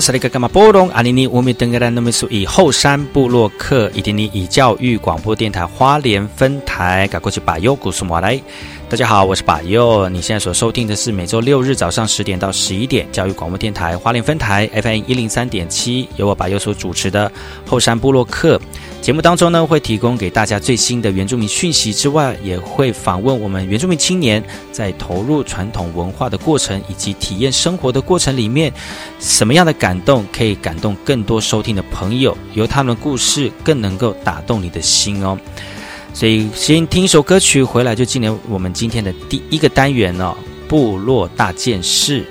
是那个干嘛波隆阿尼尼乌米登格兰诺米苏以后山布洛克以及以教育广播电台花莲分台赶过去把优古苏马来。大家好，我是把佑。你现在所收听的是每周六日早上十点到十一点，教育广播电台花莲分台 FM 一零三点七，由我把佑所主持的后山部落客节目当中呢，会提供给大家最新的原住民讯息之外，也会访问我们原住民青年在投入传统文化的过程以及体验生活的过程里面，什么样的感动可以感动更多收听的朋友，由他们的故事更能够打动你的心哦。所以先听一首歌曲，回来就进入我们今天的第一个单元哦，部落大件事。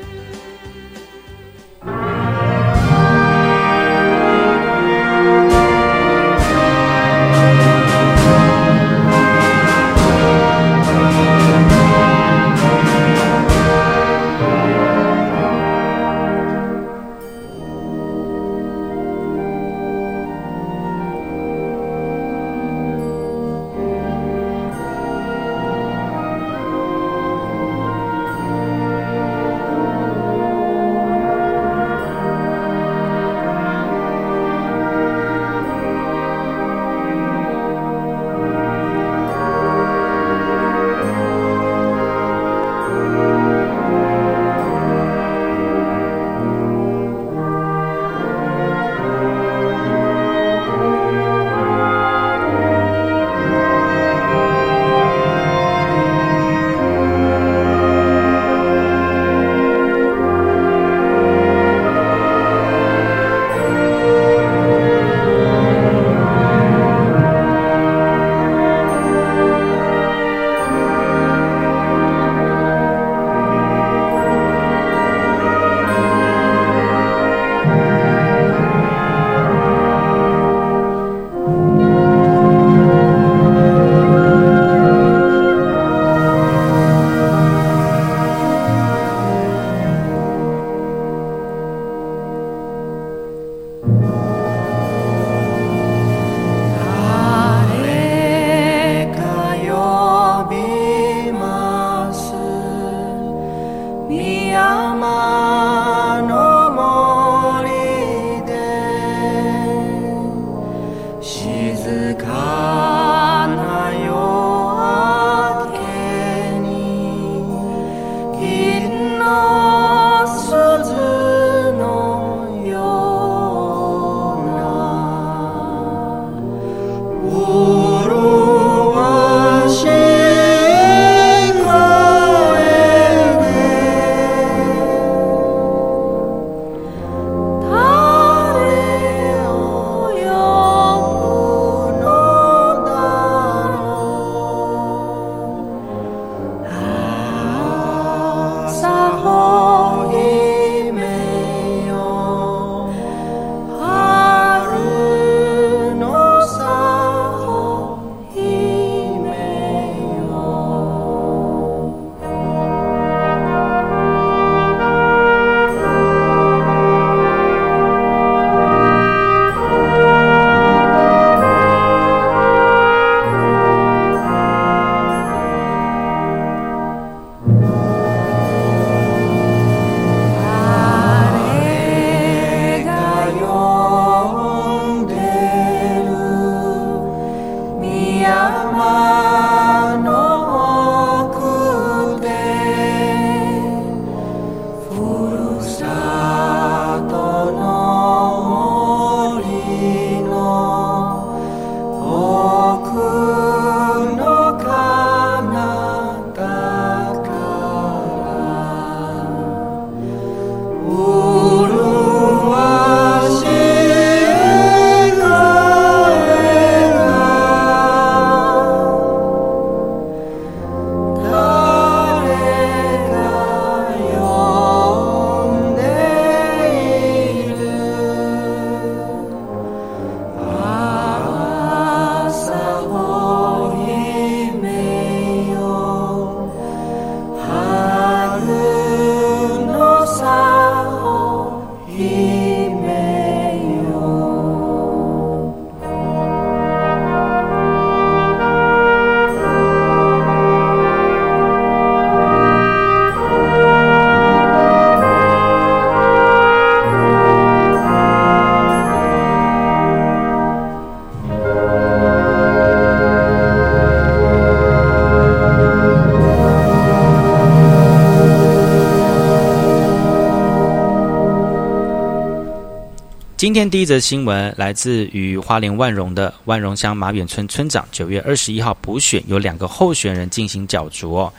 今天第一则新闻来自于花莲万荣的万荣乡马远村村长，九月二十一号补选有两个候选人进行角逐。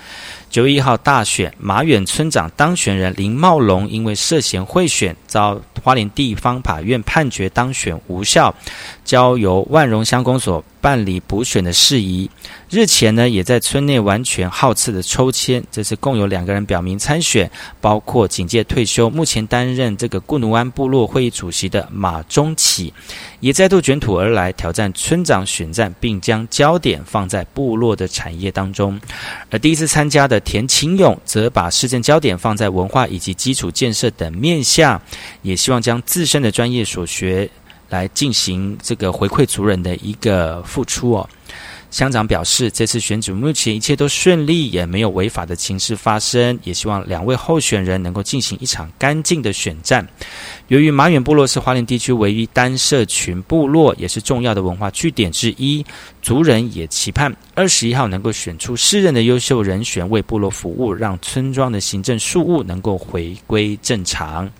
九月一号大选，马远村长当选人林茂龙因为涉嫌贿选，遭花莲地方法院判决当选无效，交由万荣乡公所。办理补选的事宜，日前呢也在村内完全号次的抽签，这次共有两个人表明参选，包括警戒退休，目前担任这个固奴湾部落会议主席的马中启，也再度卷土而来挑战村长选战，并将焦点放在部落的产业当中。而第一次参加的田清勇，则把市政焦点放在文化以及基础建设等面向，也希望将自身的专业所学。来进行这个回馈族人的一个付出哦。乡长表示，这次选举目前一切都顺利，也没有违法的情势发生，也希望两位候选人能够进行一场干净的选战。由于马远部落是花莲地区唯一单社群部落，也是重要的文化据点之一，族人也期盼二十一号能够选出适任的优秀人选为部落服务，让村庄的行政事务能够回归正常。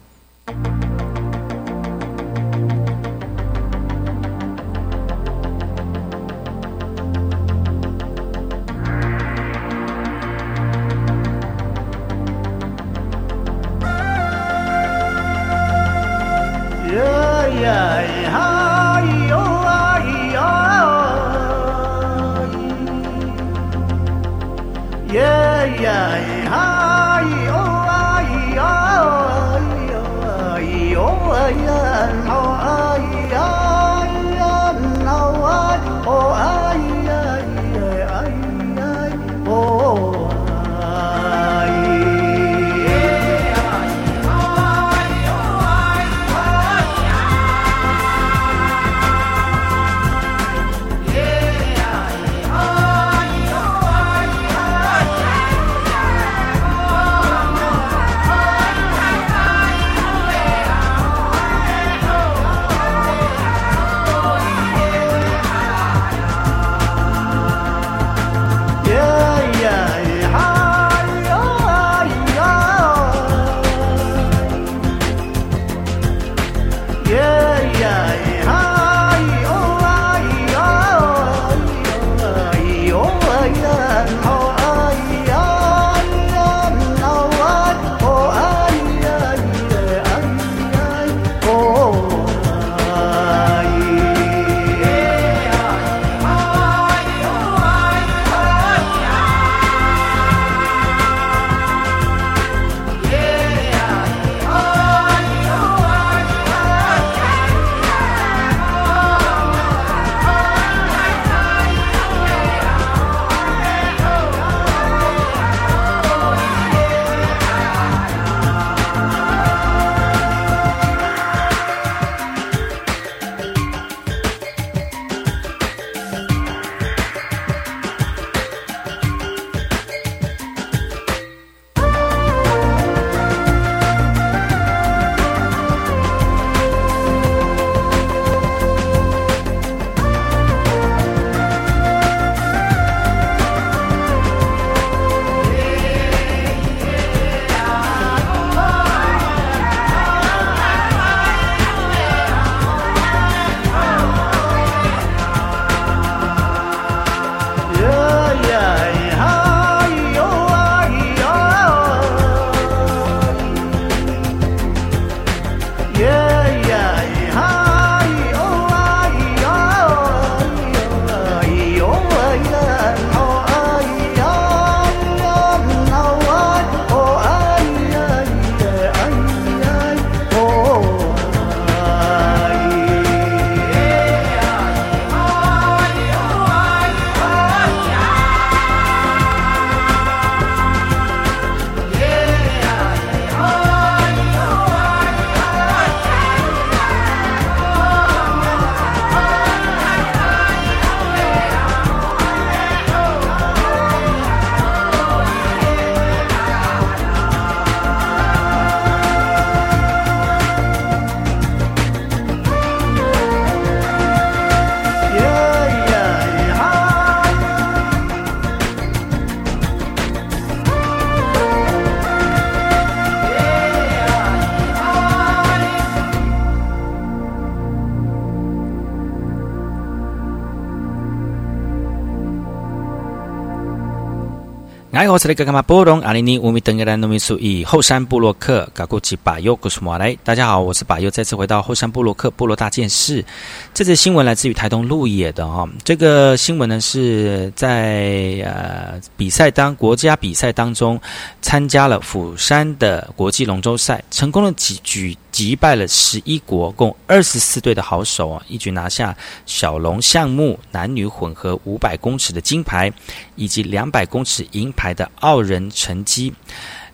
哎，我是那个干嘛波隆阿尼尼乌米登格兰农民属以后山布洛克嘎古吉巴尤古苏马来。大家好，我是巴尤，再次回到后山布洛克部落大件事。这次新闻来自于台东鹿野的哈，这个新闻呢是在呃比赛当国家比赛当中参加了釜山的国际龙舟赛，成功的举举击败了十一国共二十四队的好手啊，一举拿下小龙项目男女混合五百公尺的金牌，以及两百公尺银。牌的傲人成绩，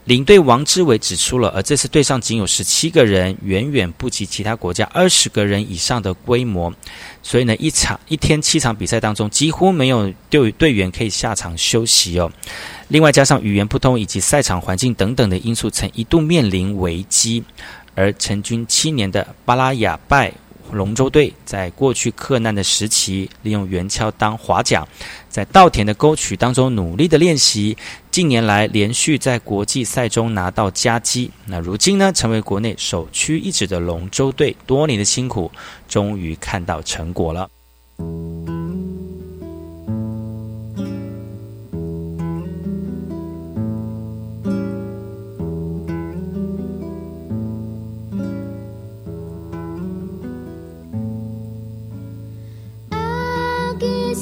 领队王志伟指出了，而这次队上仅有十七个人，远远不及其他国家二十个人以上的规模，所以呢，一场一天七场比赛当中，几乎没有队队员可以下场休息哦。另外加上语言不通以及赛场环境等等的因素，曾一度面临危机。而成军七年的巴拉雅拜。龙舟队在过去克难的时期，利用圆锹当划桨，在稻田的沟渠当中努力的练习。近年来，连续在国际赛中拿到佳绩。那如今呢，成为国内首屈一指的龙舟队，多年的辛苦，终于看到成果了。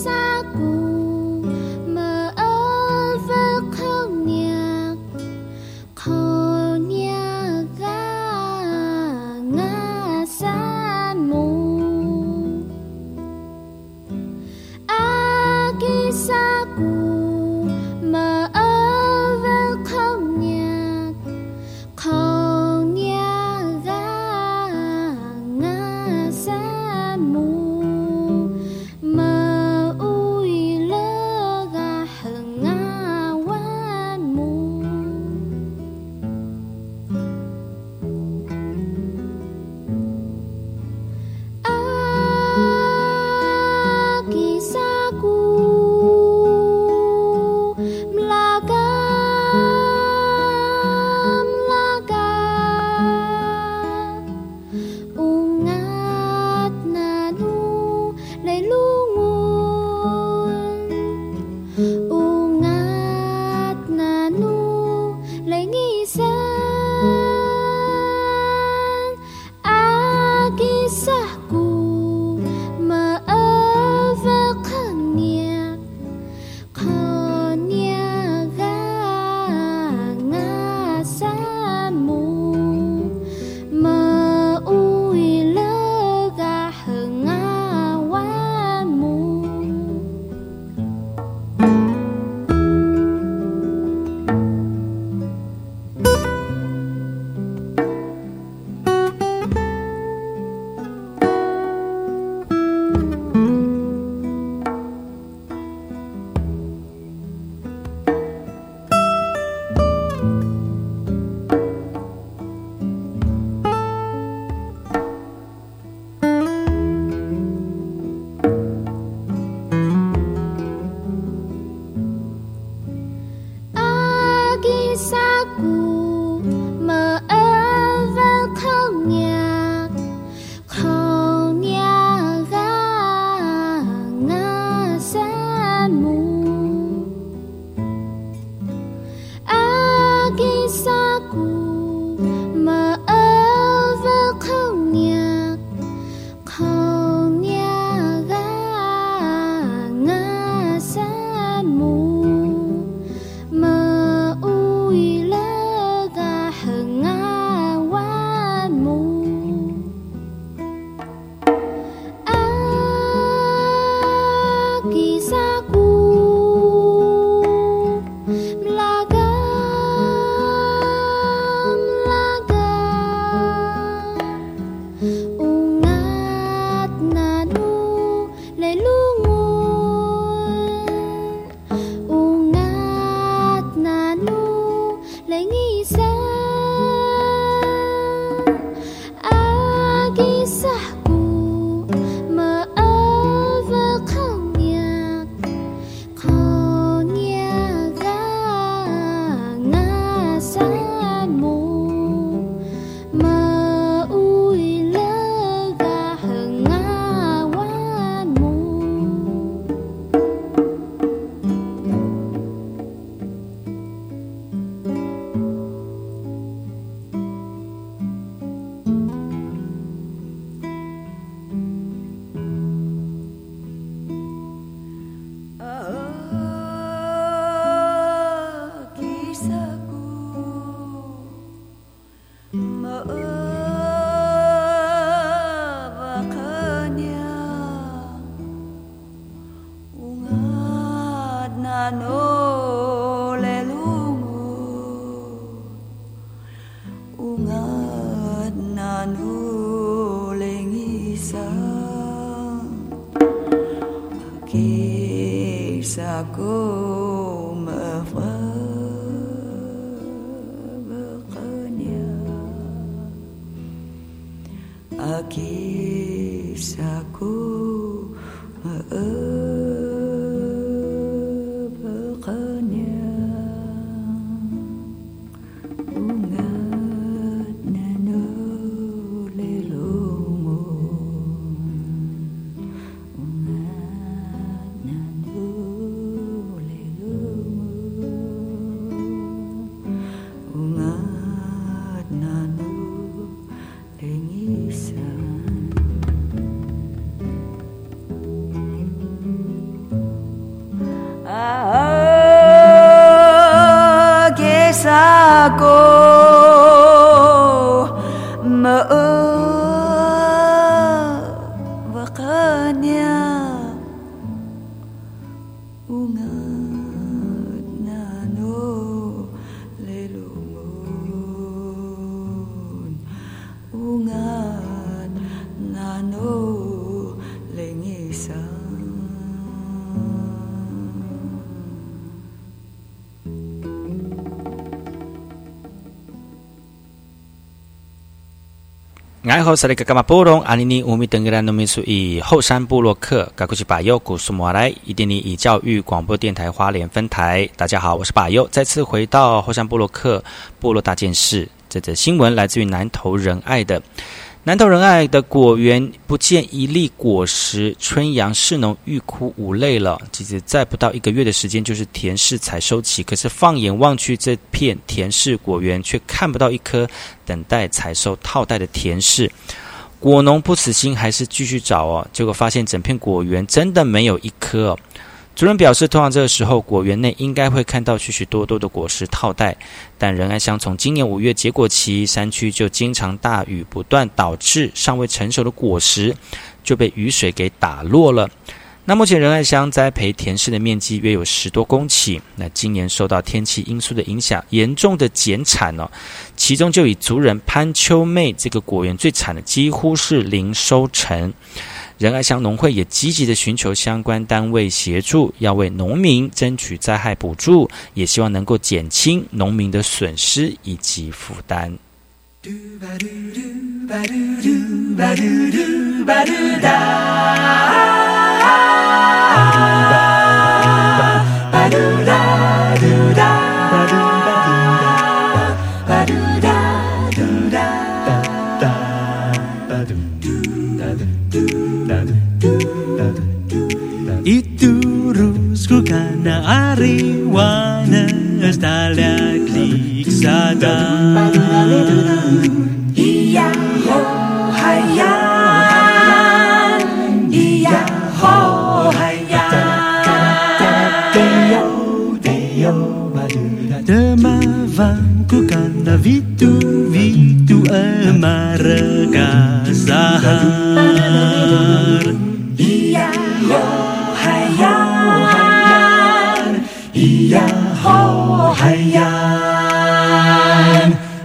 kisahku. que sacó. 爱好是那个噶玛波隆阿尼尼乌米登格兰农民属以后山部落克噶古西巴尤古苏摩来伊甸尼以教育广播电台花莲分台，大家好，我是巴尤，再次回到后山部落克部落大件事。这则新闻来自于南投仁爱的。南投仁爱的果园不见一粒果实，春阳市农欲哭无泪了。其实，在不到一个月的时间，就是田氏采收期。可是，放眼望去，这片田氏果园却看不到一颗等待采收套袋的田氏。果农不死心，还是继续找哦。结果发现，整片果园真的没有一颗。主任表示，通常这个时候，果园内应该会看到许许多多的果实套袋，但仁爱乡从今年五月结果期，山区就经常大雨不断，导致尚未成熟的果实就被雨水给打落了。那目前仁爱乡栽培田氏的面积约有十多公顷，那今年受到天气因素的影响，严重的减产哦。其中就以族人潘秋妹这个果园最惨的，几乎是零收成。仁爱乡农会也积极的寻求相关单位协助，要为农民争取灾害补助，也希望能够减轻农民的损失以及负担。skuggarna är i vanen Stalla kliksatta Ia ho haya. Ia ho haja Deo deo Demavan kugana vitu vitu amarga sahar Ia ho haya. 咿呀吼嗨呀。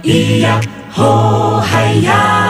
咿呀吼嗨呀。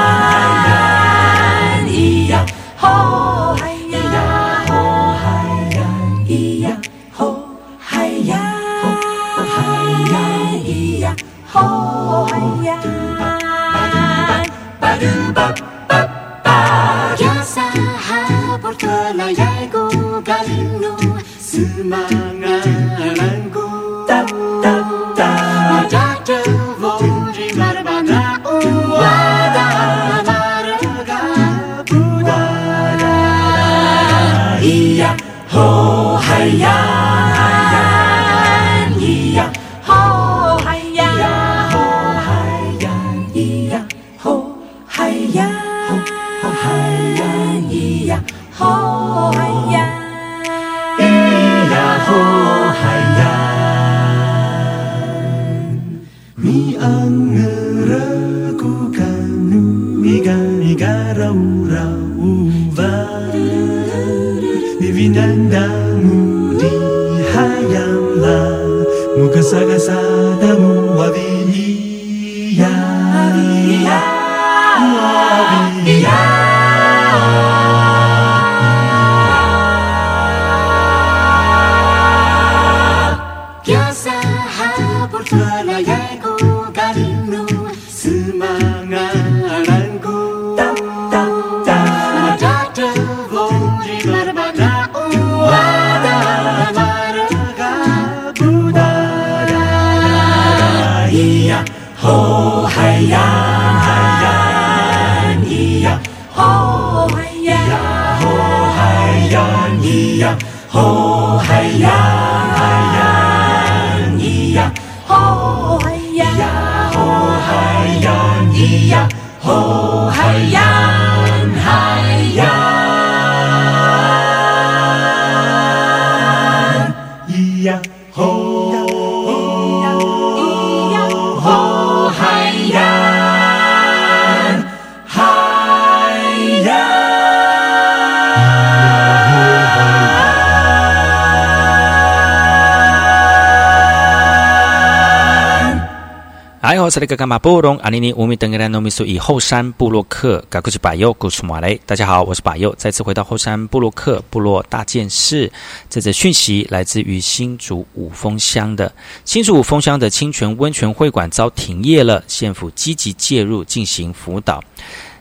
哎呦，这里个干嘛布隆阿尼尼乌米登格兰诺米苏以后山布洛克，嘎过去巴尤古苏马雷。大家好，我是巴尤，再次回到后山布洛克部落大件事。这则讯息来自于新竹五峰乡的新竹五峰乡的清泉温泉会馆遭停业了，县府积极介入进行辅导。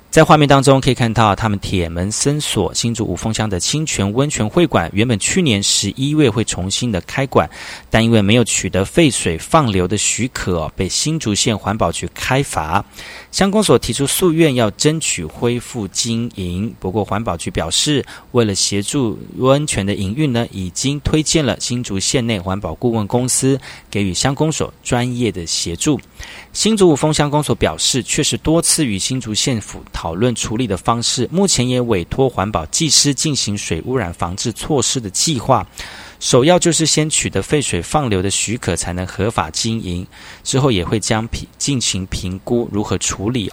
在画面当中可以看到，他们铁门森锁新竹五峰乡的清泉温泉会馆，原本去年十一月会重新的开馆，但因为没有取得废水放流的许可、被新竹县环保局开罚。乡公所提出诉愿，要争取恢复经营。不过环保局表示，为了协助温泉的营运呢，已经推荐了新竹县内环保顾问公司给予乡公所专业的协助。新竹五峰乡公所表示，确实多次与新竹县府讨论处理的方式，目前也委托环保技师进行水污染防治措施的计划。首要就是先取得废水放流的许可，才能合法经营。之后也会将评进行评估如何处理。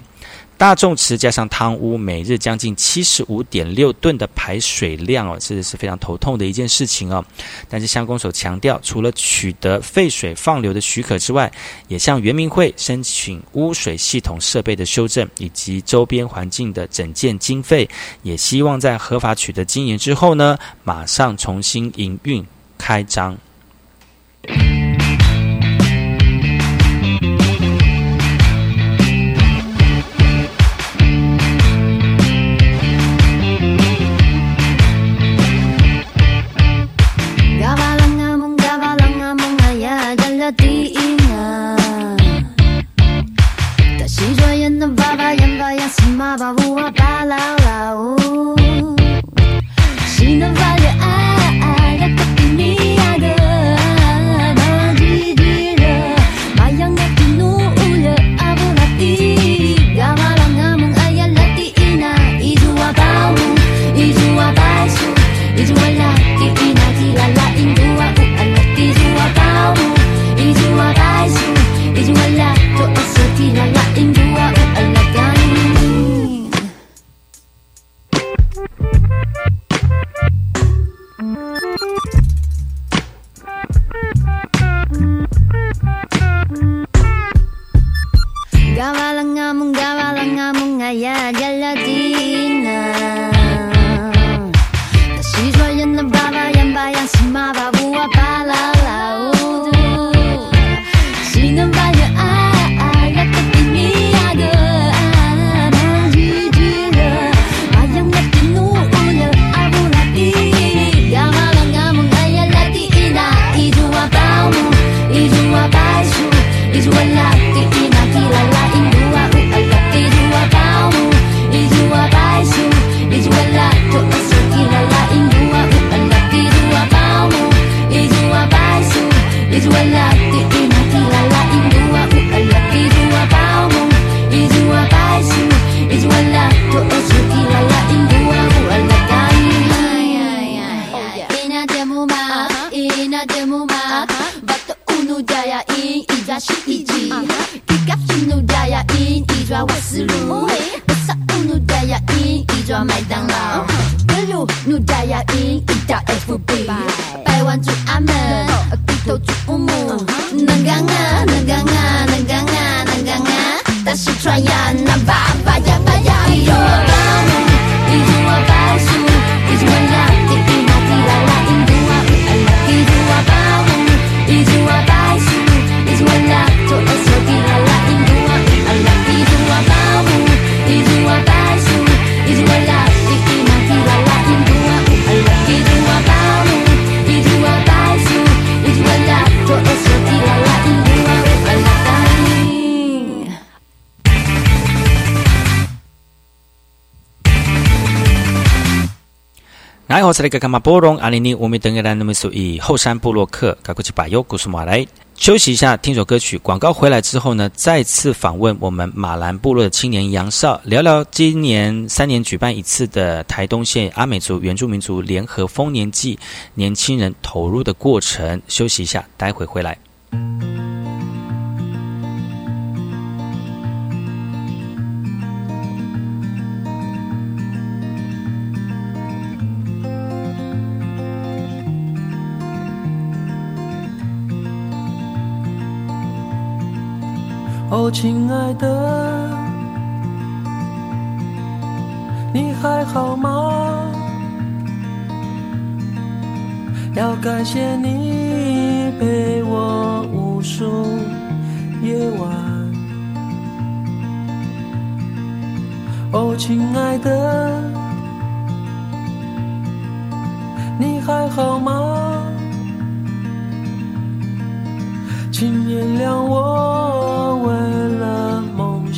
大众池加上汤屋，每日将近七十五点六吨的排水量哦，这是非常头痛的一件事情哦。但是乡公所强调，除了取得废水放流的许可之外，也向原民会申请污水系统设备的修正以及周边环境的整建经费，也希望在合法取得经营之后呢，马上重新营运开张。麦当劳，北路努加亚因一到 FB，百万主。cocok umum Nenganga, nenganga, Tak sutrayan, 是那个干嘛波隆阿尼尼我们等个人那么属于后山部落客，赶过去把优故事马来休息一下，听首歌曲。广告回来之后呢，再次访问我们马兰部落的青年杨少，聊聊今年三年举办一次的台东县阿美族原住民族联合丰年祭，年轻人投入的过程。休息一下，待会回来。哦，亲爱的，你还好吗？要感谢你陪我无数夜晚。哦，亲爱的，你还好吗？请原谅我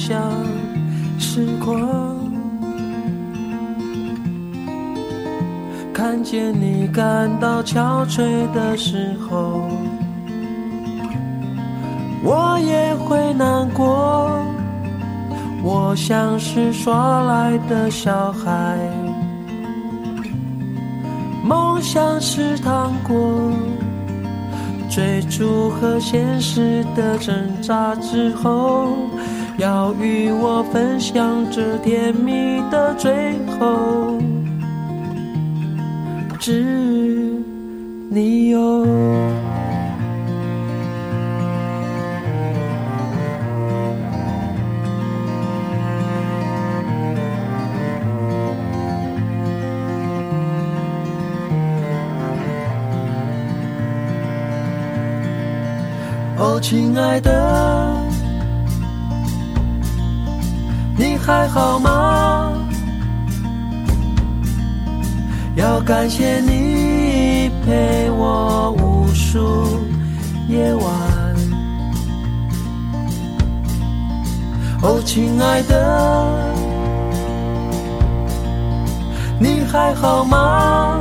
想时光，看见你感到憔悴的时候，我也会难过。我像是耍赖的小孩，梦想是糖果。追逐和现实的挣扎之后，要与我分享这甜蜜的最后，只你有。哦，亲爱的，你还好吗？要感谢你陪我无数夜晚。哦，亲爱的，你还好吗？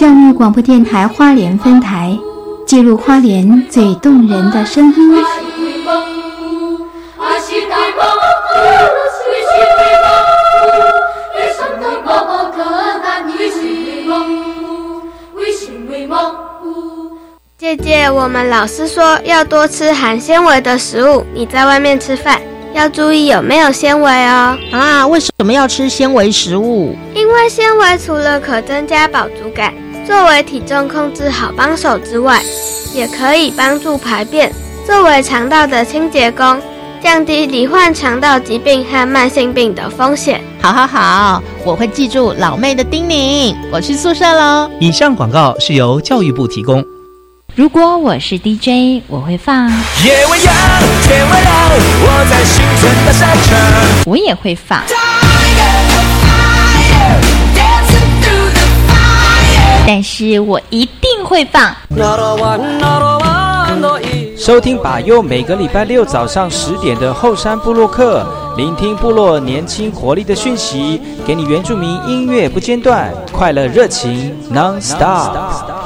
教育广播电台花莲分台，记录花莲最动人的声音。姐姐，我们老师说要多吃含纤维的食物。你在外面吃饭要注意有没有纤维哦。啊，为什么要吃纤维食物？因为纤维除了可增加饱足感。作为体重控制好帮手之外，也可以帮助排便，作为肠道的清洁工，降低罹患肠道疾病和慢性病的风险。好好好，我会记住老妹的叮咛。我去宿舍喽。以上广告是由教育部提供。如果我是 DJ，我会放。夜未央，天未亮，我在新春大赛场。我也会放。但是我一定会放。收听把右每个礼拜六早上十点的后山部落客，聆听部落年轻活力的讯息，给你原住民音乐不间断，快乐热情 non stop。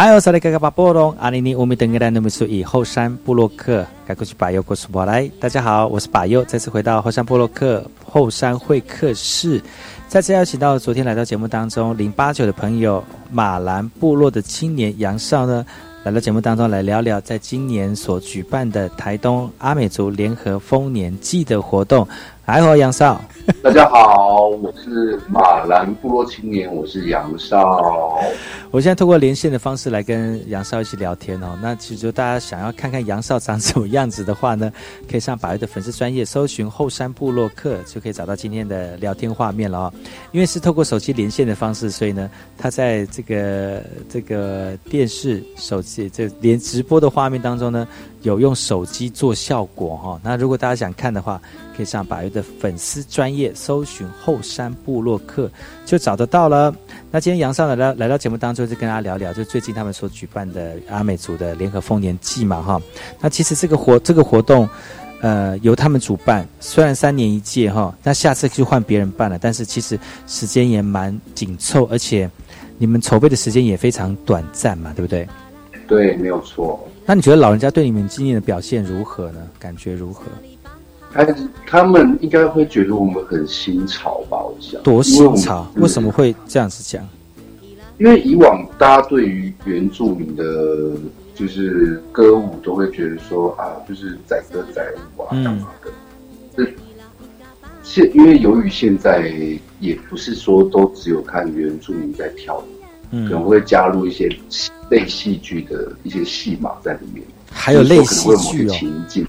哎，我是那个巴波隆阿尼尼乌米登格兰努米苏以后山布洛克，该过去巴佑过苏波来。大家好，我是巴佑，再次回到后山布洛克后山会客室，再次邀请到昨天来到节目当中零八九的朋友马兰部落的青年杨少呢。来到节目当中来聊聊，在今年所举办的台东阿美族联合丰年祭的活动。还好，杨少，大家好，我是马兰部落青年，我是杨少。我现在通过连线的方式来跟杨少一起聊天哦。那其实大家想要看看杨少长什么样子的话呢，可以上百位的粉丝专业搜寻后山部落客，就可以找到今天的聊天画面了哦。因为是透过手机连线的方式，所以呢，他在这个这个电视手机这连直播的画面当中呢。有用手机做效果哈，那如果大家想看的话，可以上百越的粉丝专业搜寻后山部落客就找得到了。那今天杨少来到来到节目当中，就跟大家聊聊，就最近他们所举办的阿美族的联合丰年祭嘛哈。那其实这个活这个活动，呃，由他们主办，虽然三年一届哈，那下次就换别人办了，但是其实时间也蛮紧凑，而且你们筹备的时间也非常短暂嘛，对不对？对，没有错。那你觉得老人家对你们今年的表现如何呢？感觉如何？他他们应该会觉得我们很新潮吧？我想多新潮？为什么会这样子讲？因为以往大家对于原住民的，就是歌舞都会觉得说啊，就是载歌载舞啊，干嘛的？这现因为由于现在也不是说都只有看原住民在跳舞，嗯，可能会加入一些。类戏剧的一些戏码在里面，还有类戏剧哦。情境，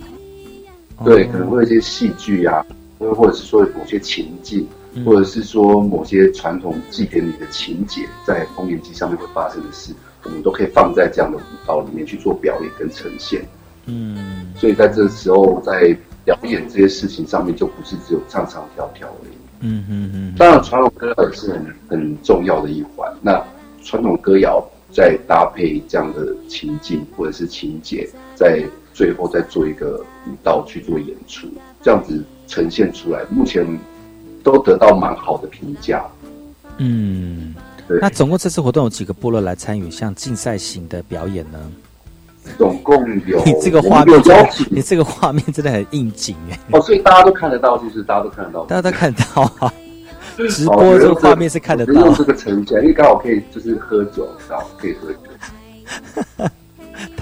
对，可能会有一些戏剧啊，或或者是说某些情境，或者是说某些传统祭典里的情节，在丰年祭上面会发生的事，我们都可以放在这样的舞蹈里面去做表演跟呈现。嗯，所以在这时候，在表演这些事情上面，就不是只有唱唱跳跳而已。嗯嗯嗯。当然，传统歌谣也是很很重要的一环。那传统歌谣。再搭配这样的情境或者是情节，在最后再做一个舞蹈去做演出，这样子呈现出来，目前都得到蛮好的评价。嗯，对。那总共这次活动有几个部落来参与，像竞赛型的表演呢？总共有。你这个画面，你这个画面真的很应景哎。哦，所以大家都看得到，就是大家都看得到，大家都看得到啊。直播这个画面是看得到，用这个呈现，因为刚好可以就是喝酒，然后可以喝酒。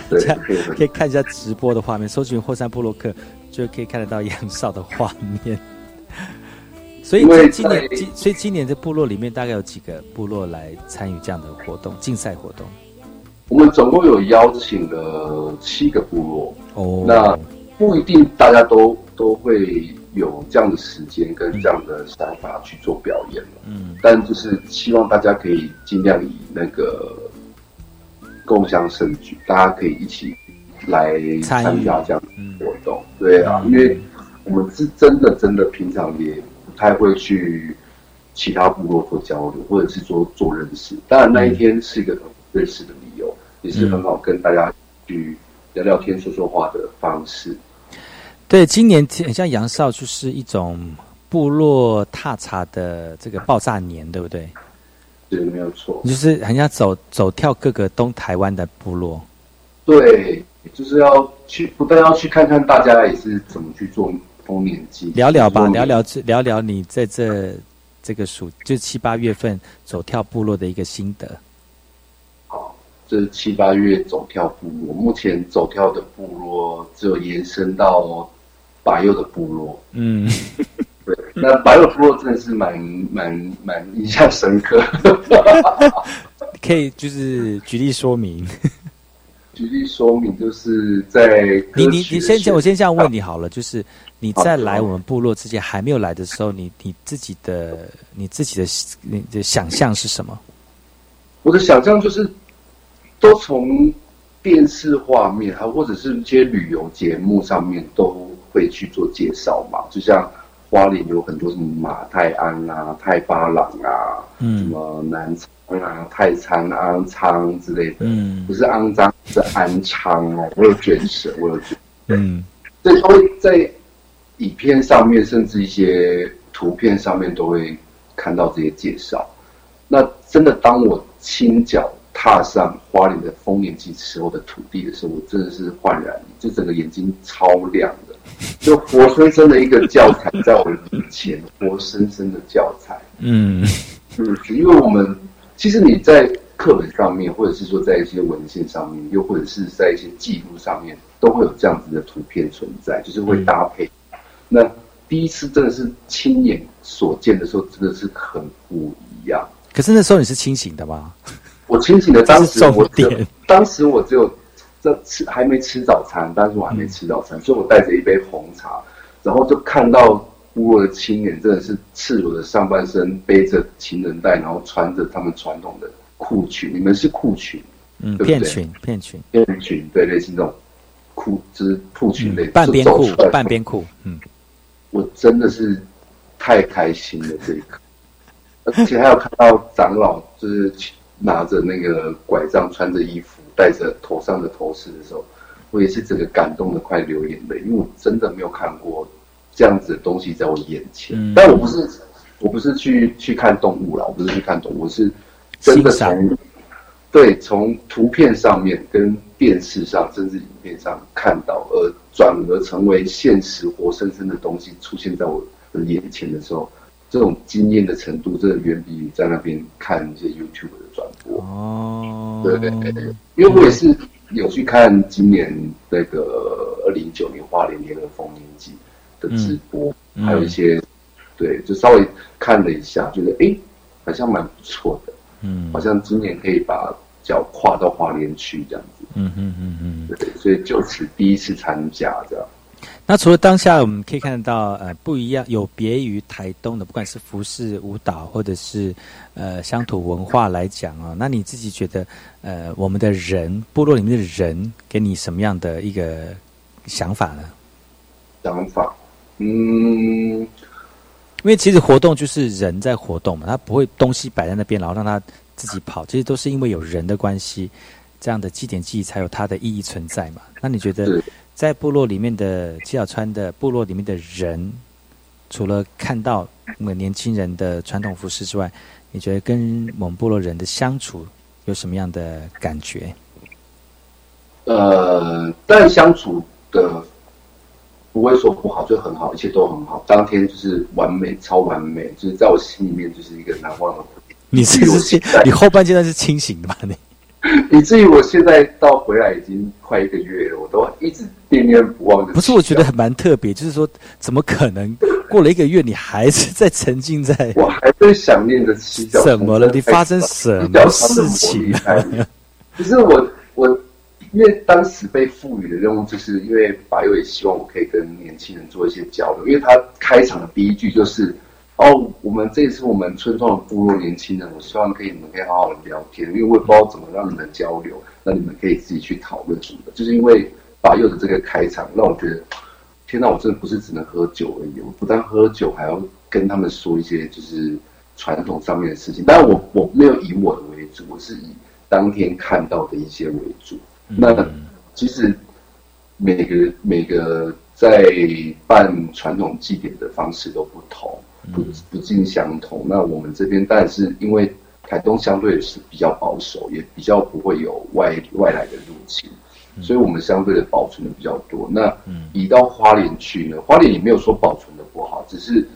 大家可以看一下直播的画面，搜寻霍山部落客就可以看得到杨少的画面。所以今年，今所以今年的部落里面大概有几个部落来参与这样的活动，竞赛活动。我们总共有邀请了七个部落哦，那不一定大家都都会。有这样的时间跟这样的想法去做表演了，嗯，但就是希望大家可以尽量以那个共享盛举，大家可以一起来参加这样的活动，对啊，因为我们是真的真的平常也不太会去其他部落做交流，或者是说做认识。当然那一天是一个认识的理由，也是很好跟大家去聊聊天、说说话的方式。对，今年很像杨少，就是一种部落踏查的这个爆炸年，对不对？对，没有错。就是很像走走跳各个东台湾的部落。对，就是要去，不但要去看看大家也是怎么去做丰年祭，聊聊吧，聊聊聊聊你在这这个暑，就七八月份走跳部落的一个心得。好，这七八月走跳部落，目前走跳的部落只有延伸到。白幼的部落，嗯，对，那白幼部落真的是蛮蛮蛮印象深刻，可以就是举例说明。举例说明就是在你你你先先我先这样问你好了，就是你在来我们部落之前还没有来的时候，你你自己的你自己的你的想象是什么？我的想象就是都从电视画面，还或者是一些旅游节目上面都。会去做介绍嘛？就像花莲有很多什么马泰安啊、泰巴朗啊，嗯，什么南昌啊、泰昌、安昌之类的，嗯，不是肮脏，是安昌哦。我有卷舌，我有卷，嗯，这都会在影片上面，甚至一些图片上面都会看到这些介绍。那真的，当我亲脚踏上花莲的丰年祭时候的土地的时候，我真的是焕然，就整个眼睛超亮的，就活生生的一个教材在我们面前，活生生的教材。嗯嗯，因为我们其实你在课本上面，或者是说在一些文献上面，又或者是在一些记录上面，都会有这样子的图片存在，就是会搭配。那第一次真的是亲眼所见的时候，真的是很不一样。可是那时候你是清醒的吗？我清醒的当时我当时我只有这吃还没吃早餐，当时我还没吃早餐，所以我带着一杯红茶，然后就看到部落的青年真的是赤裸的上半身，背着情人带，然后穿着他们传统的裤裙，你们是裤裙，嗯，对不对？片裙片裙，片裙，对，类似那种裤，就是裤裙类，嗯半边裤半边裤，嗯。我真的是太开心了这一刻，而且还有看到长老就是拿着那个拐杖，穿着衣服，戴着头上的头饰的时候，我也是整个感动的快流眼泪，因为我真的没有看过这样子的东西在我眼前。嗯但我不是我不是去去看动物啦，我不是去看动物，我是真的从对从图片上面跟电视上甚至影片上看到，而转而成为现实活生生的东西出现在我的眼前的时候，这种惊艳的程度，真的远比你在那边看一些 YouTube 的转播。哦，对对对对，因为我也是有去看今年那个二零一九年花莲联合丰年祭的直播，嗯还有一些对，就稍微看了一下，觉得诶好像蛮不错的，嗯好像今年可以把脚跨到花莲去这样子，嗯嗯嗯嗯。对，所以就此第一次参加这样。那除了当下我们可以看到，呃，不一样，有别于台东的，不管是服饰、舞蹈，或者是呃乡土文化来讲啊、那你自己觉得，呃，我们的人部落里面的人给你什么样的一个想法呢？想法，嗯，因为其实活动就是人在活动嘛，他不会东西摆在那边，然后让他自己跑，这些都是因为有人的关系，这样的祭典记忆才有它的意义存在嘛。那你觉得是在部落里面的七角川的部落里面的人，除了看到我们年轻人的传统服饰之外，你觉得跟我们部落人的相处有什么样的感觉？呃，但相处的不会说不好，就很好，一切都很好。当天就是完美，超完美，就是在我心里面就是一个难忘的。你是不是你后半阶段是清醒的吧？你 以至于我现在到回来已经快一个月了，我都一直念念不忘的。不是，我觉得很蛮特别，就是说，怎么可能过了一个月，你还是在沉浸在我还在想念着七角川怎么了？你发生什么事情七角川的魔力在里面可是我我因为当时被赋予的任务，就是因为法友也希望我可以跟年轻人做一些交流，因为他开场的第一句就是。哦，我们这次我们村庄的部落年轻人，我希望可以你们可以好好的聊天，因为我也不知道怎么让你们交流，那你们可以自己去讨论什么的。就是因为法佑的这个开场，让我觉得，天哪，我真的不是只能喝酒而已，我不但喝酒，还要跟他们说一些就是传统上面的事情。但我我没有以我的为主，我是以当天看到的一些为主。那其实每个每个在办传统祭典的方式都不同。不不尽相同。那我们这边但是因为台东相对是比较保守，也比较不会有外外来的入侵，所以我们相对的保存的比较多。那移到花莲去呢，花莲也没有说保存的不好，只是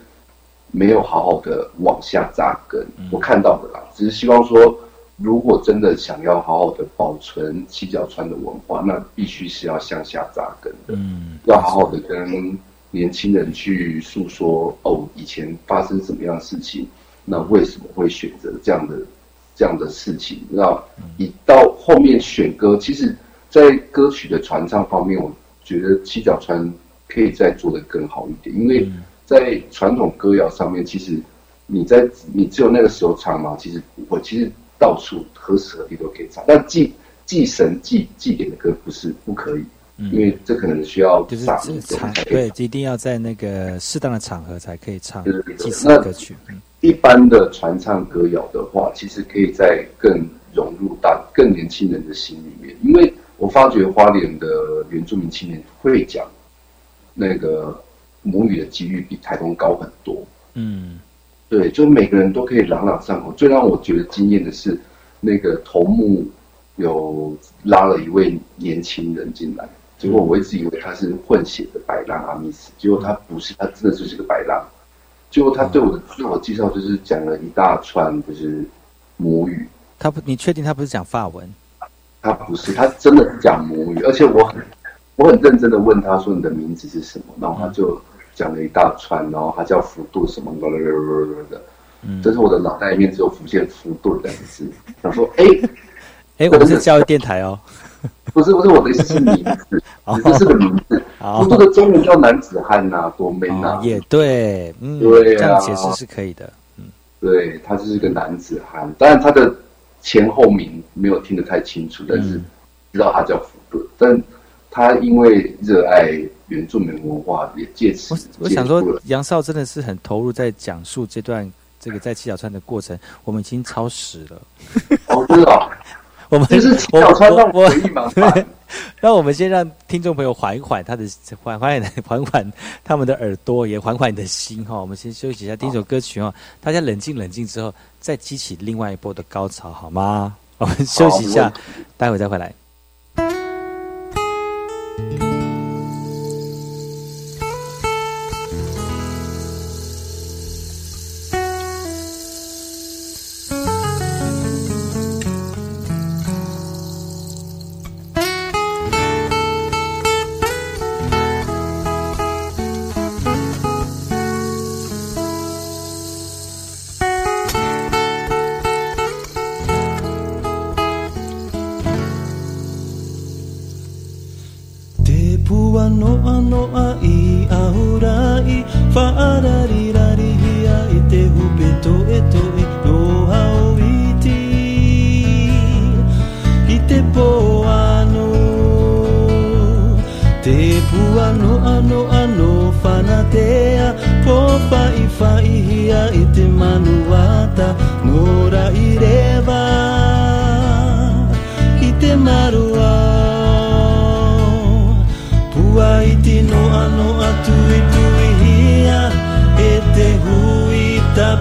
没有好好的往下扎根。我看到的啦，只是希望说，如果真的想要好好的保存七角川的文化，那必须是要向下扎根的，嗯，要好好的跟。年轻人去诉说哦，以前发生什么样的事情，那为什么会选择这样的这样的事情？那一到后面选歌，其实，在歌曲的传唱方面，我觉得七角川可以再做得更好一点，因为在传统歌谣上面，其实你在你只有那个时候唱嘛，其实我其实到处何时何地都可以唱，但祭祭神祭祭典的歌不是不可以。因为这可能需要就是场场对，一定要在那个适当的场合才可以唱祭祀歌曲。一般的传唱歌谣的话，其实可以在更融入大更年轻人的心里面。因为我发觉花莲的原住民青年会讲那个母语的几率比台东高很多。嗯，对，就每个人都可以朗朗上口。最让我觉得惊艳的是，那个头目有拉了一位年轻人进来，结果我一直以为他是混血的白浪阿密斯，结果他不是，他真的就是个白浪。结果他对我的自我介绍就是讲了一大串就是母语，他不，你确定他不是讲法文？他不是，他真的是讲母语，而且我很我很认真的问他说你的名字是什么，然后他就讲了一大串，然后他叫福度什么的，嗯，这是我的脑袋里面只有浮现福度两个字，想说哎哎，我们是。教育电台哦，不是不是，我的意思是名字，这是个名字，福度的中文叫男子汉呐，多美呐，也对，嗯，对啊，这样解释是可以的，嗯，对他就是个男子汉，当然他的。前后名没有听得太清楚，但是知道他叫福顿。但他因为热爱原住民文化，也借此。我我想说，杨少真的是很投入在讲述这段这个在七角川的过程。我们已经超时了。哦，真的。我们就是七小川让我回忆蛮快。那我们先让听众朋友缓一缓他的缓缓缓缓他们的耳朵，也缓缓你的心哈。我们先休息一下，听一首歌曲哈。大家冷静冷静之后。再激起另外一波的高潮，好吗？我们休息一下，待会再回来。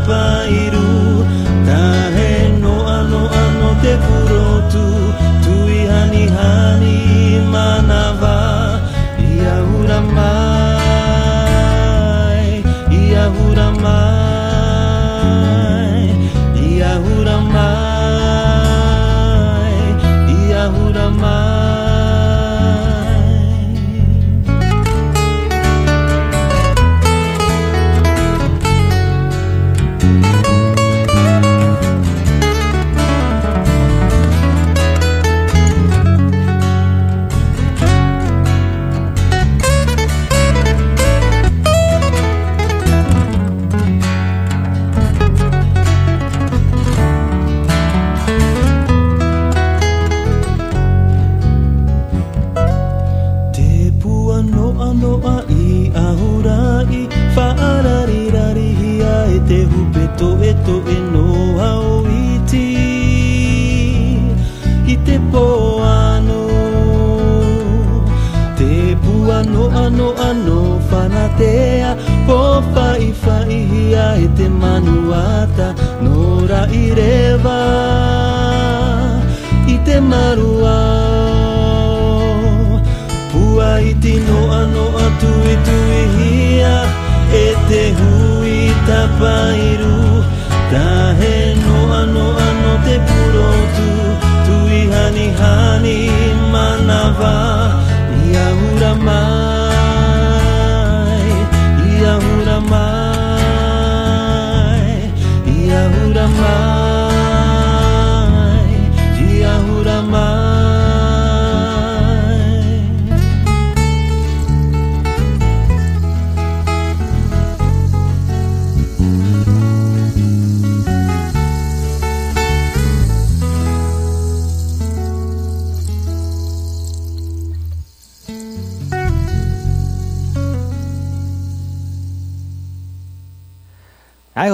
apa iru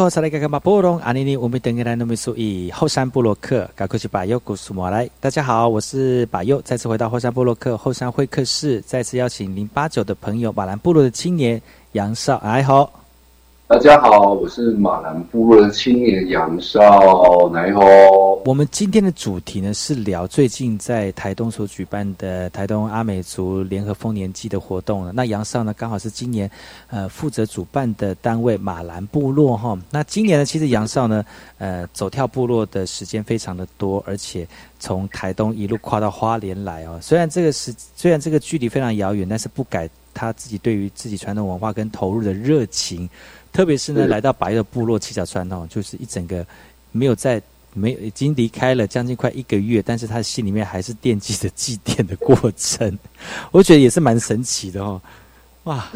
哎，我是来个马波隆阿尼尼，我们等下来努米苏伊后山布洛克，赶快去把右古苏马来。大家好，我是把右，再次回到后山布洛克后山会客室，再次邀请零八九的朋友，马兰部落的青年杨少，哎好，大家好，我是马兰部落的青年杨少，来吼。我们今天的主题呢是聊最近在台东所举办的台东阿美族联合丰年祭的活动了那杨少呢刚好是今年呃负责主办的单位马兰部落哈。那今年呢其实杨少呢呃走跳部落的时间非常的多，而且从台东一路跨到花莲来哦。虽然这个是虽然这个距离非常遥远，但是不改他自己对于自己传统文化跟投入的热情。特别是呢，来到白的部落七角川哦，就是一整个没有在没已经离开了将近快一个月，但是他心里面还是惦记着祭奠的过程，我觉得也是蛮神奇的哦。哇，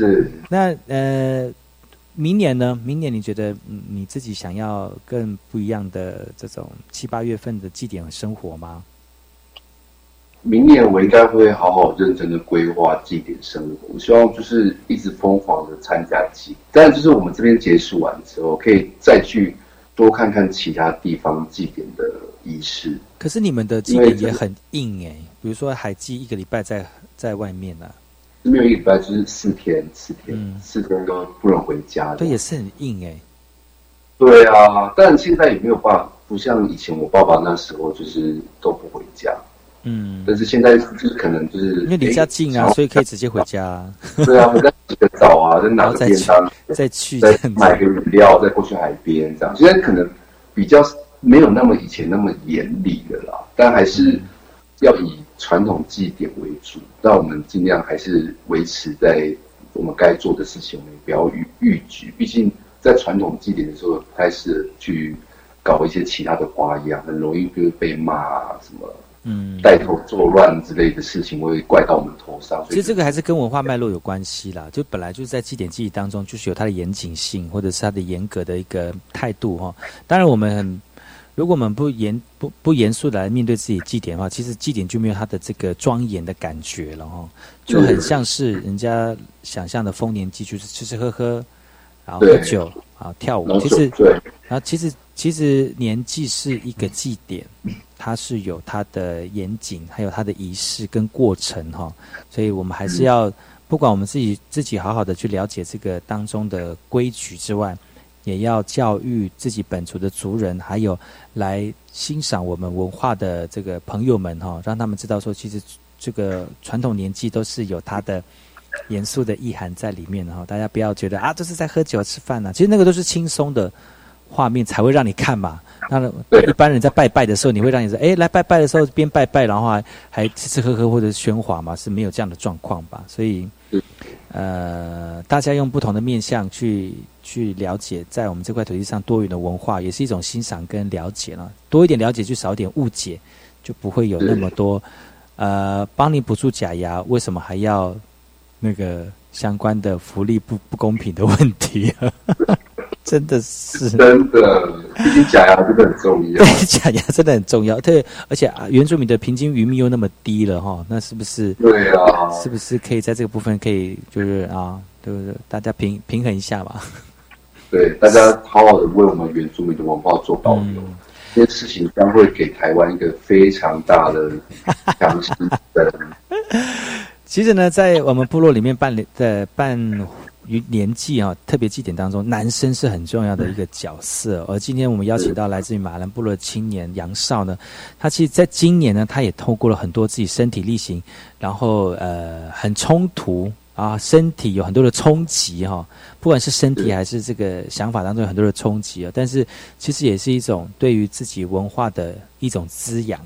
那呃，明年呢？明年你觉得你自己想要更不一样的这种七八月份的祭典生活吗？明年我应该会好好认真的规划祭典生活，我希望就是一直疯狂的参加祭，但就是我们这边结束完之后，可以再去多看看其他地方祭典的仪式。可是你们的祭典也很硬哎，比如说海祭一个礼拜在在外面呢，没有一个礼拜就是四天，四天，四天都不能回家，对，也是很硬哎。对啊，但现在也没有办法，不像以前我爸爸那时候就是都不回家。嗯，但是现在就是可能就是因为离家近啊，所以可以直接回家。对啊，再洗个澡啊，再拿个便当，再去再买个饮料，再过去海边这样。现在可能比较没有那么以前那么严厉的啦，但还是要以传统祭典为主。那我们尽量还是维持在我们该做的事情，我们不要逾逾矩。毕竟在传统祭典的时候，开始去搞一些其他的花样，很容易就是被骂啊什么。嗯，带头作乱之类的事情会怪到我们头上。其实这个还是跟文化脉络有关系啦。就本来就是在祭典记忆当中，就是有它的严谨性，或者是它的严格的一个态度哈。当然，我们很，如果我们不严不不严肃的来面对自己祭典的话，其实祭典就没有它的这个庄严的感觉了哈。就很像是人家想象的丰年祭，就是吃吃喝喝，然后喝酒啊跳舞。其实对，然后其实其实年祭是一个祭典。它是有它的严谨，还有它的仪式跟过程哈，所以我们还是要不管我们自己自己好好的去了解这个当中的规矩之外，也要教育自己本族的族人，还有来欣赏我们文化的这个朋友们哈，让他们知道说，其实这个传统年纪都是有它的严肃的意涵在里面哈。大家不要觉得啊，这是在喝酒吃饭呢，其实那个都是轻松的画面才会让你看嘛。那一般人在拜拜的时候，你会让你说，哎，来拜拜的时候边拜拜，然后还还吃吃喝喝或者喧哗嘛，是没有这样的状况吧？所以，呃，大家用不同的面向去去了解，在我们这块土地上多元的文化，也是一种欣赏跟了解了。多一点了解，就少一点误解，就不会有那么多，呃，帮你补助假牙，为什么还要那个相关的福利不不公平的问题？真的是真的，毕竟假牙真的很重要。对，假牙真的很重要。对，而且啊，原住民的平均余命又那么低了哈，那是不是？对啊，是不是可以在这个部分可以就是啊，对不对？大家平平衡一下吧。对，大家好好的为我们原住民的文化做保留，这件事情将会给台湾一个非常大的强势的。其实呢，在我们部落里面办的办。于年纪啊，特别祭典当中，男生是很重要的一个角色。而今天我们邀请到来自于马兰部落青年杨少呢，他其实在今年呢，他也透过了很多自己身体力行，然后呃很冲突啊，身体有很多的冲击哈，不管是身体还是这个想法当中有很多的冲击啊，但是其实也是一种对于自己文化的一种滋养。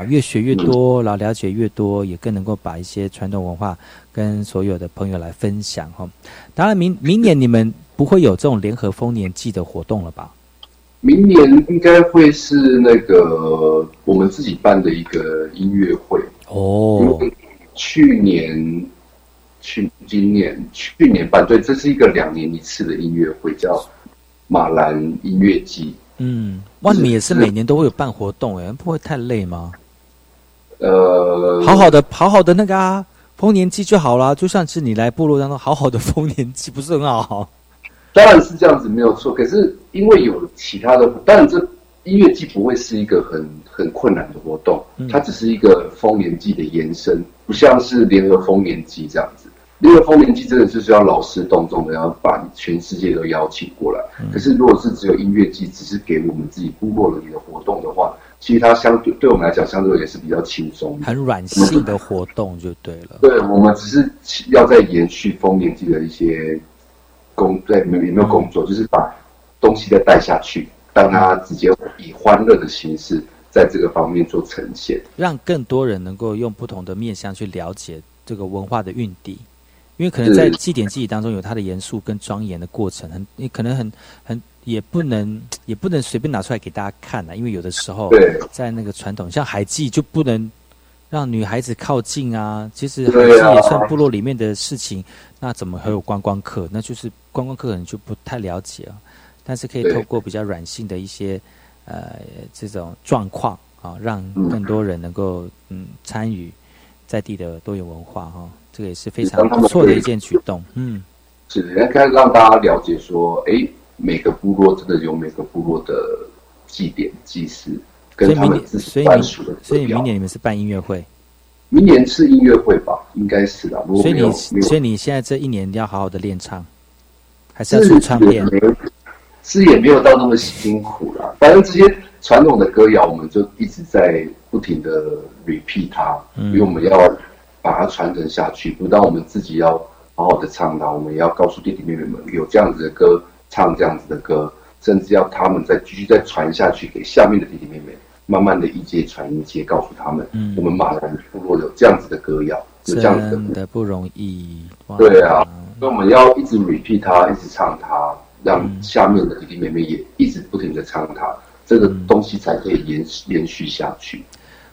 啊，越学越多，然后了解越多，也更能够把一些传统文化跟所有的朋友来分享哈。当然，明明年你们不会有这种联合丰年祭的活动了吧？明年应该会是那个我们自己办的一个音乐会哦。去年、去今年、去年办对，这是一个两年一次的音乐会，叫马兰音乐季。嗯，哇，你们也是每年都会有办活动，哎，不会太累吗？呃，好好的，好好的那个啊，丰年祭就好了，就像是你来部落当中好好的丰年祭，不是很好？当然是这样子，没有错。可是因为有其他的，当然这音乐季不会是一个很很困难的活动，它只是一个丰年祭的延伸，不像是联合丰年祭这样子。联合丰年祭真的就是要劳师动众的，要把全世界都邀请过来。可是如果是只有音乐季，只是给我们自己部落里的活动的话，其实它相对对我们来讲，相对也是比较轻松、很软性的活动就对了。对，我们只是要在延续丰年祭的一些工，对，没有没有工作，就是把东西再带下去，让它直接以欢乐的形式在这个方面做呈现，让更多人能够用不同的面向去了解这个文化的韵底。因为可能在祭典记忆当中有它的严肃跟庄严的过程，很你可能很很也不能也不能随便拿出来给大家看啊。因为有的时候在那个传统像海祭就不能让女孩子靠近啊。其实海祭也算部落里面的事情，那怎么还有观光客？那就是观光客可能就不太了解啊。但是可以透过比较软性的一些呃这种状况啊，让更多人能够嗯参与在地的多元文化哈。这个也是非常不错的一件举动，嗯，是应该让大家了解说，哎，每个部落真的有每个部落的祭典祭祀，跟他们自己专属的。所以明年你们是办音乐会？明年是音乐会吧？应该是的。所以你所以你现在这一年要好好的练唱，还是要出唱片？是也没有到那么辛苦啦。反正这些传统的歌谣，我们就一直在不停的 repeat 它，因为我们要。把它传承下去，不但我们自己要好好的唱它，我们也要告诉弟弟妹妹们，有这样子的歌，唱这样子的歌，甚至要他们再继续再传下去，给下面的弟弟妹妹，慢慢的一阶传一阶，告诉他们，嗯，我们马兰部落有这样子的歌谣，有这样子的不容易。对啊，所以我们要一直 repeat 它，一直唱它，让下面的弟弟妹妹也一直不停的唱它，这个东西才可以延延续下去。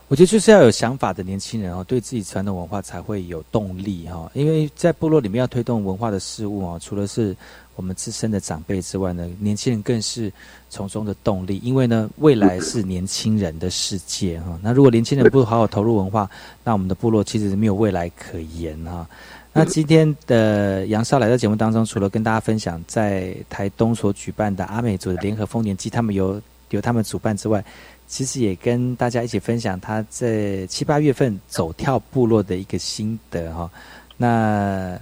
我觉得就是要有想法的年轻人哦，对自己传统文化才会有动力哈。因为在部落里面要推动文化的事物哦，除了是我们自身的长辈之外呢，年轻人更是从中的动力。因为呢，未来是年轻人的世界哈。那如果年轻人不好好投入文化，那我们的部落其实是没有未来可言哈。那今天的杨少来到节目当中，除了跟大家分享在台东所举办的阿美族的联合丰年祭，他们由由他们主办之外。其实也跟大家一起分享他在七八月份走跳部落的一个心得哈。那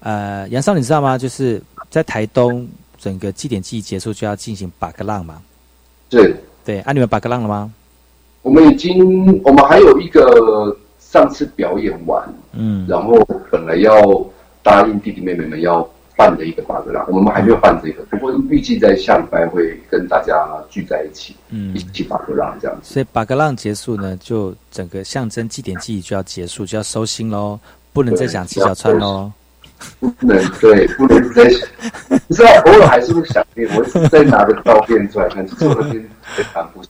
呃，杨少你知道吗？就是在台东整个祭典季结束就要进行八个浪嘛。对对，啊，你们八个浪了吗？我们已经，我们还有一个上次表演完，嗯，然后本来要答应弟弟妹妹们要。办的一个巴格拉，我们还没有办这个，不过预计在下礼拜会跟大家聚在一起，嗯，一起巴格浪这样子。所以巴格浪结束呢，就整个象征祭典记忆就要结束，就要收心喽，不能再讲七小川喽。不能 对，不能再，你知道偶尔还是会想念，我再拿个照片出来看，其实那边非常不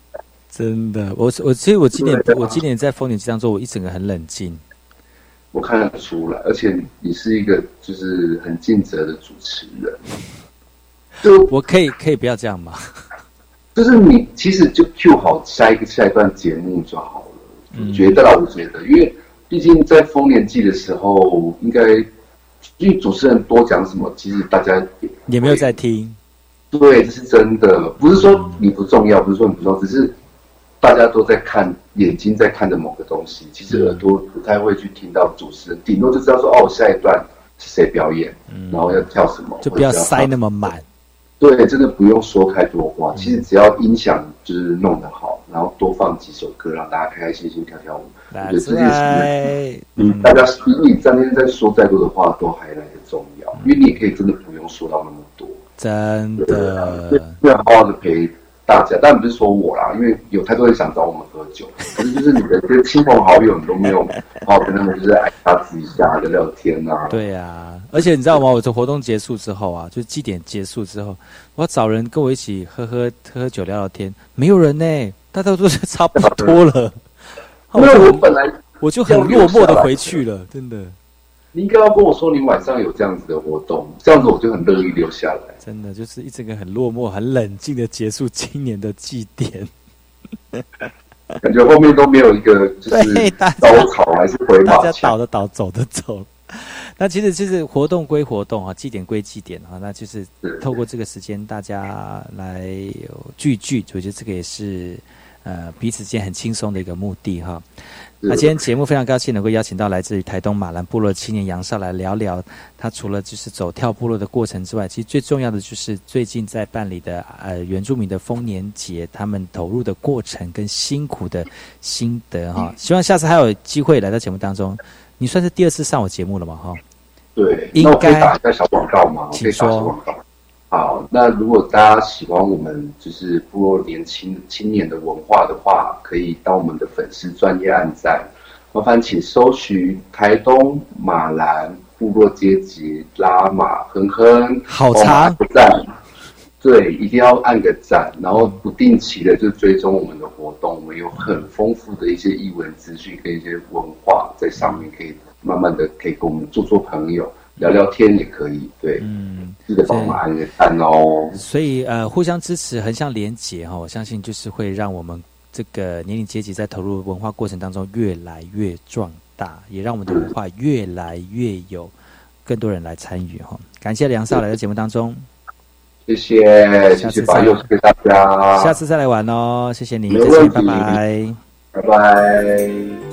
真的，我我其实我今年我今年在丰年祭当中，我一整个很冷静。我看得出来，而且你是一个就是很尽责的主持人。就我可以可以不要这样吗？就是你其实就 Q 好下一个下一段节目就好了。觉得啦，我觉得，因为毕竟在丰年祭的时候，应该因为主持人多讲什么，其实大家也没有在听。对，这是真的，不是说你不重要，不是说你不重要，只是。大家都在看，眼睛在看着某个东西，其实耳朵不太会去听到主持人，顶多就知道说哦，下一段是谁表演，然后要跳什么，就不要塞那么满。对，真的不用说太多话，其实只要音响就是弄得好，然后多放几首歌，让大家开开心心跳跳舞。我觉得这件事，嗯，大家比你今天在说再多的话都还来得重要，因为你也可以真的不用说到那么多，真的，要好好的陪。大家，但不是说我啦，因为有太多人想找我们喝酒，可是就是你的这些亲朋好友，你都没有好好 跟他们就是挨他自一下聊聊天啊。对呀，而且你知道吗？我这活动结束之后啊，就祭典结束之后，我找人跟我一起喝喝喝喝酒聊聊天，没有人呢，大家都是差不多了。因为我本来我就很落寞的回去了，真的。你应该要跟我说，你晚上有这样子的活动，这样子我就很乐意留下来。真的，就是一整个很落寞、很冷静的结束今年的祭典。感觉后面都没有一个就是高潮，还是回马枪，倒的倒，走的走。那其实就是活动归活动啊，祭典归祭典啊，那就是透过这个时间大家来聚聚，我觉得这个也是呃彼此间很轻松的一个目的哈。那今天节目非常高兴能够邀请到来自于台东马兰部落青年杨少来聊聊，他除了就是走跳部落的过程之外，其实最重要的就是最近在办理的呃原住民的丰年节，他们投入的过程跟辛苦的心得哈。希望下次还有机会来到节目当中。你算是第二次上我节目了嘛哈？对，应该打一下小广告吗？请说。好，那如果大家喜欢我们就是部落年轻青年的文化的话，可以到我们的粉丝专业按赞。麻烦请搜寻台东马兰部落阶级拉马哼哼，好长赞。对，一定要按个赞，然后不定期的就追踪我们的活动，我们有很丰富的一些译文资讯跟一些文化在上面，可以慢慢的可以跟我们做做朋友。聊聊天也可以，对，嗯，记得帮我们按个赞哦。所以呃，互相支持，横向连结哈，我相信就是会让我们这个年龄阶级在投入文化过程当中越来越壮大，也让我们的文化越来越有更多人来参与哈。感谢梁少来到节目当中，谢谢，谢谢把佑给大家，下次再来玩哦，谢谢你，再见，拜拜，拜拜。